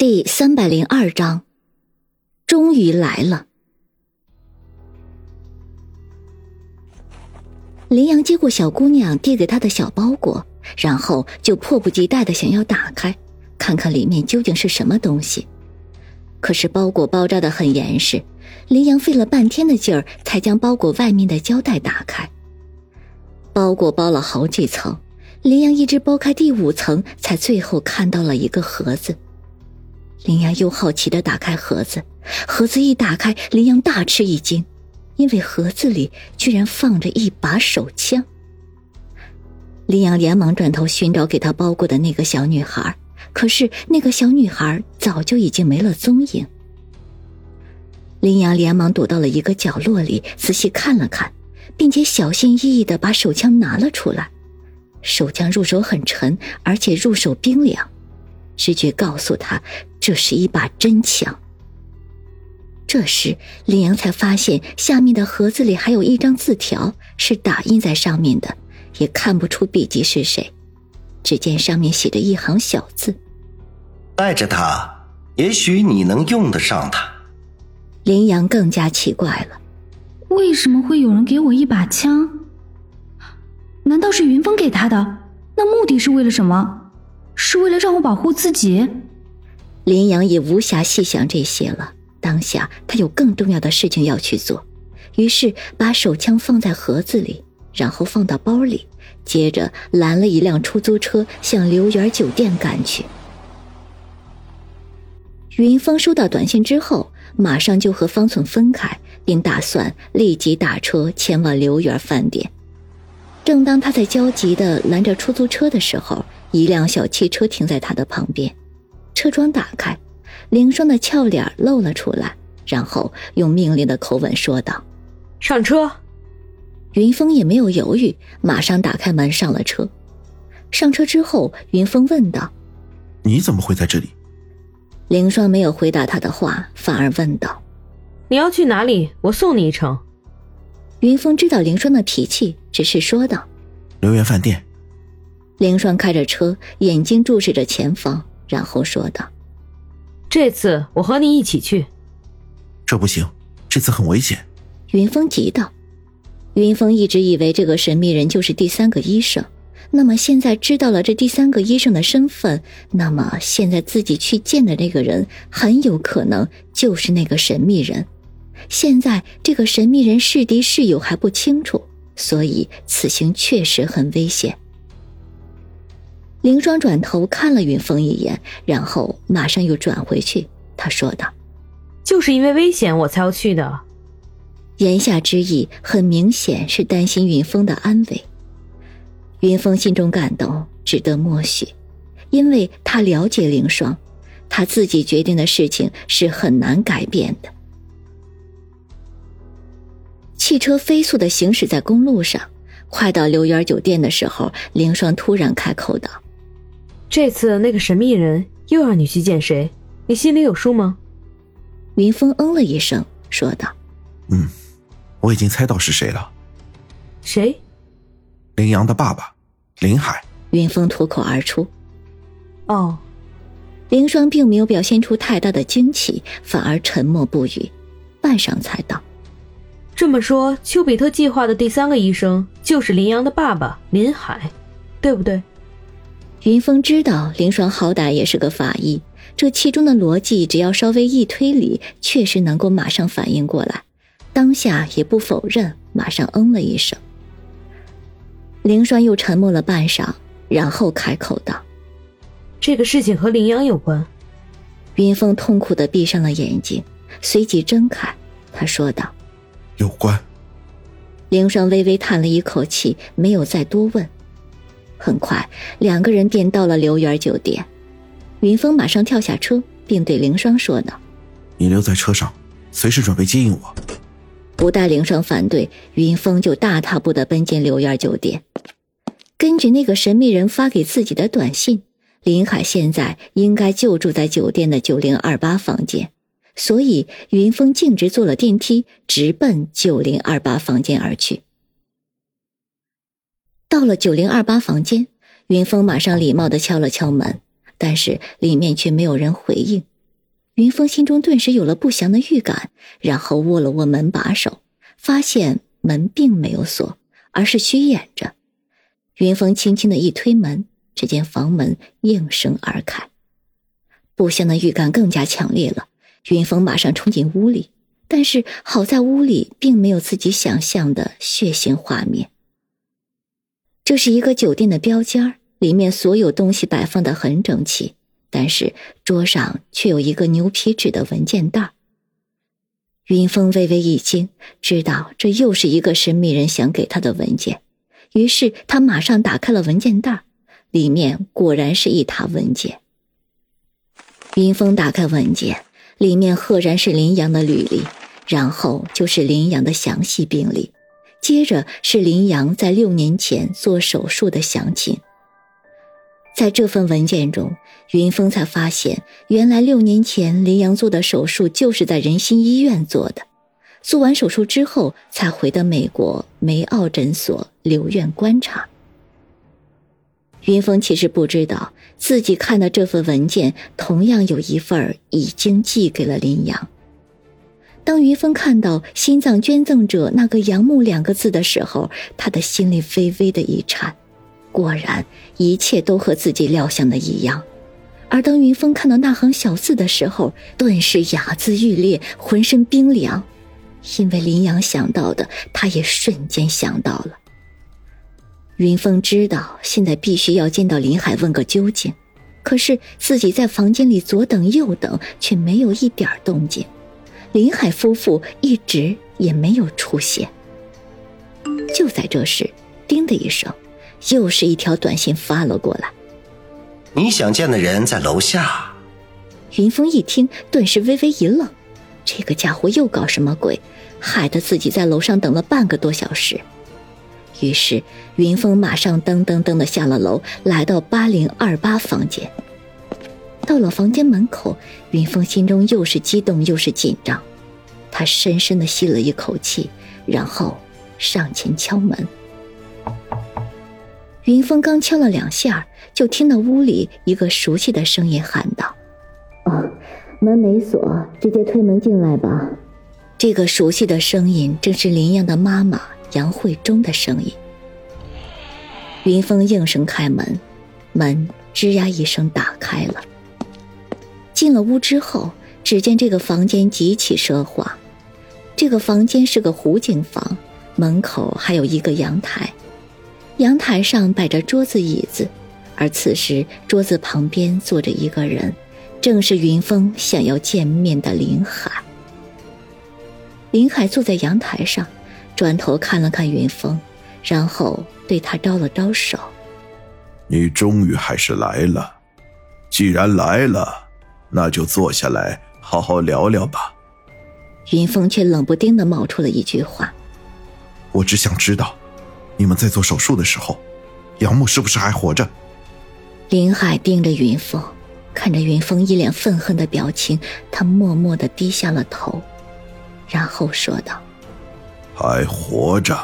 第三百零二章，终于来了。林阳接过小姑娘递给他的小包裹，然后就迫不及待的想要打开，看看里面究竟是什么东西。可是包裹包扎的很严实，林阳费了半天的劲儿才将包裹外面的胶带打开。包裹包了好几层，林阳一直剥开第五层，才最后看到了一个盒子。林阳又好奇的打开盒子，盒子一打开，林阳大吃一惊，因为盒子里居然放着一把手枪。林阳连忙转头寻找给他包裹的那个小女孩，可是那个小女孩早就已经没了踪影。林阳连忙躲到了一个角落里，仔细看了看，并且小心翼翼的把手枪拿了出来。手枪入手很沉，而且入手冰凉。直觉告诉他，这是一把真枪。这时，林阳才发现下面的盒子里还有一张字条，是打印在上面的，也看不出笔迹是谁。只见上面写着一行小字：“带着它，也许你能用得上它。”林阳更加奇怪了，为什么会有人给我一把枪？难道是云峰给他的？那目的是为了什么？是为了让我保护自己，林阳也无暇细想这些了。当下他有更重要的事情要去做，于是把手枪放在盒子里，然后放到包里，接着拦了一辆出租车向刘园酒店赶去。云峰收到短信之后，马上就和方寸分开，并打算立即打车前往刘园饭店。正当他在焦急的拦着出租车的时候，一辆小汽车停在他的旁边，车窗打开，凌霜的俏脸露了出来，然后用命令的口吻说道：“上车。”云峰也没有犹豫，马上打开门上了车。上车之后，云峰问道：“你怎么会在这里？”凌霜没有回答他的话，反而问道：“你要去哪里？我送你一程。”云峰知道凌霜的脾气，只是说道：“留园饭店。”凌霜开着车，眼睛注视着前方，然后说道：“这次我和你一起去。”这不行，这次很危险。”云峰急道。云峰一直以为这个神秘人就是第三个医生，那么现在知道了这第三个医生的身份，那么现在自己去见的那个人很有可能就是那个神秘人。现在这个神秘人是敌是友还不清楚，所以此行确实很危险。凌霜转头看了云峰一眼，然后马上又转回去。他说道：“就是因为危险，我才要去的。”言下之意很明显是担心云峰的安危。云峰心中感动，只得默许，因为他了解凌霜，他自己决定的事情是很难改变的。汽车飞速的行驶在公路上，快到刘园酒店的时候，凌霜突然开口道。这次那个神秘人又让你去见谁？你心里有数吗？云峰嗯了一声，说道：“嗯，我已经猜到是谁了。谁？林阳的爸爸，林海。”云峰脱口而出：“哦。”凌霜并没有表现出太大的惊奇，反而沉默不语，半晌才道：“这么说，丘比特计划的第三个医生就是林阳的爸爸林海，对不对？”云峰知道凌霜好歹也是个法医，这其中的逻辑只要稍微一推理，确实能够马上反应过来。当下也不否认，马上嗯了一声。凌霜又沉默了半晌，然后开口道：“这个事情和林阳有关。”云峰痛苦的闭上了眼睛，随即睁开，他说道：“有关。”凌霜微微叹了一口气，没有再多问。很快，两个人便到了刘园酒店。云峰马上跳下车，并对凌霜说道：“你留在车上，随时准备接应我。”不待凌霜反对，云峰就大踏步的奔进刘园酒店。根据那个神秘人发给自己的短信，林海现在应该就住在酒店的九零二八房间，所以云峰径直坐了电梯，直奔九零二八房间而去。到了九零二八房间，云峰马上礼貌的敲了敲门，但是里面却没有人回应。云峰心中顿时有了不祥的预感，然后握了握门把手，发现门并没有锁，而是虚掩着。云峰轻轻的一推门，只见房门应声而开。不祥的预感更加强烈了，云峰马上冲进屋里，但是好在屋里并没有自己想象的血腥画面。这是一个酒店的标间里面所有东西摆放的很整齐，但是桌上却有一个牛皮纸的文件袋。云峰微微一惊，知道这又是一个神秘人想给他的文件，于是他马上打开了文件袋，里面果然是一沓文件。云峰打开文件，里面赫然是林阳的履历，然后就是林阳的详细病历，接着是林阳在六年前做手术的详情。在这份文件中，云峰才发现，原来六年前林阳做的手术就是在仁心医院做的，做完手术之后才回的美国梅奥诊所留院观察。云峰其实不知道，自己看的这份文件同样有一份已经寄给了林阳。当云峰看到“心脏捐赠者”那个“杨木”两个字的时候，他的心里微微的一颤。果然，一切都和自己料想的一样。而当云峰看到那行小字的时候，顿时牙眦欲裂，浑身冰凉。因为林阳想到的，他也瞬间想到了。云峰知道现在必须要见到林海问个究竟，可是自己在房间里左等右等，却没有一点动静。林海夫妇一直也没有出现。就在这时，叮的一声，又是一条短信发了过来。你想见的人在楼下。云峰一听，顿时微微一愣，这个家伙又搞什么鬼？害得自己在楼上等了半个多小时。于是，云峰马上噔噔噔的下了楼，来到八零二八房间。到了房间门口，云峰心中又是激动又是紧张。他深深的吸了一口气，然后上前敲门。云峰刚敲了两下，就听到屋里一个熟悉的声音喊道：“哦，门没锁，直接推门进来吧。”这个熟悉的声音正是林阳的妈妈。杨慧中的声音。云峰应声开门，门吱呀一声打开了。进了屋之后，只见这个房间极其奢华。这个房间是个湖景房，门口还有一个阳台，阳台上摆着桌子椅子，而此时桌子旁边坐着一个人，正是云峰想要见面的林海。林海坐在阳台上。转头看了看云峰，然后对他招了招手：“你终于还是来了，既然来了，那就坐下来好好聊聊吧。”云峰却冷不丁的冒出了一句话：“我只想知道，你们在做手术的时候，杨木是不是还活着？”林海盯着云峰，看着云峰一脸愤恨的表情，他默默的低下了头，然后说道。还活着。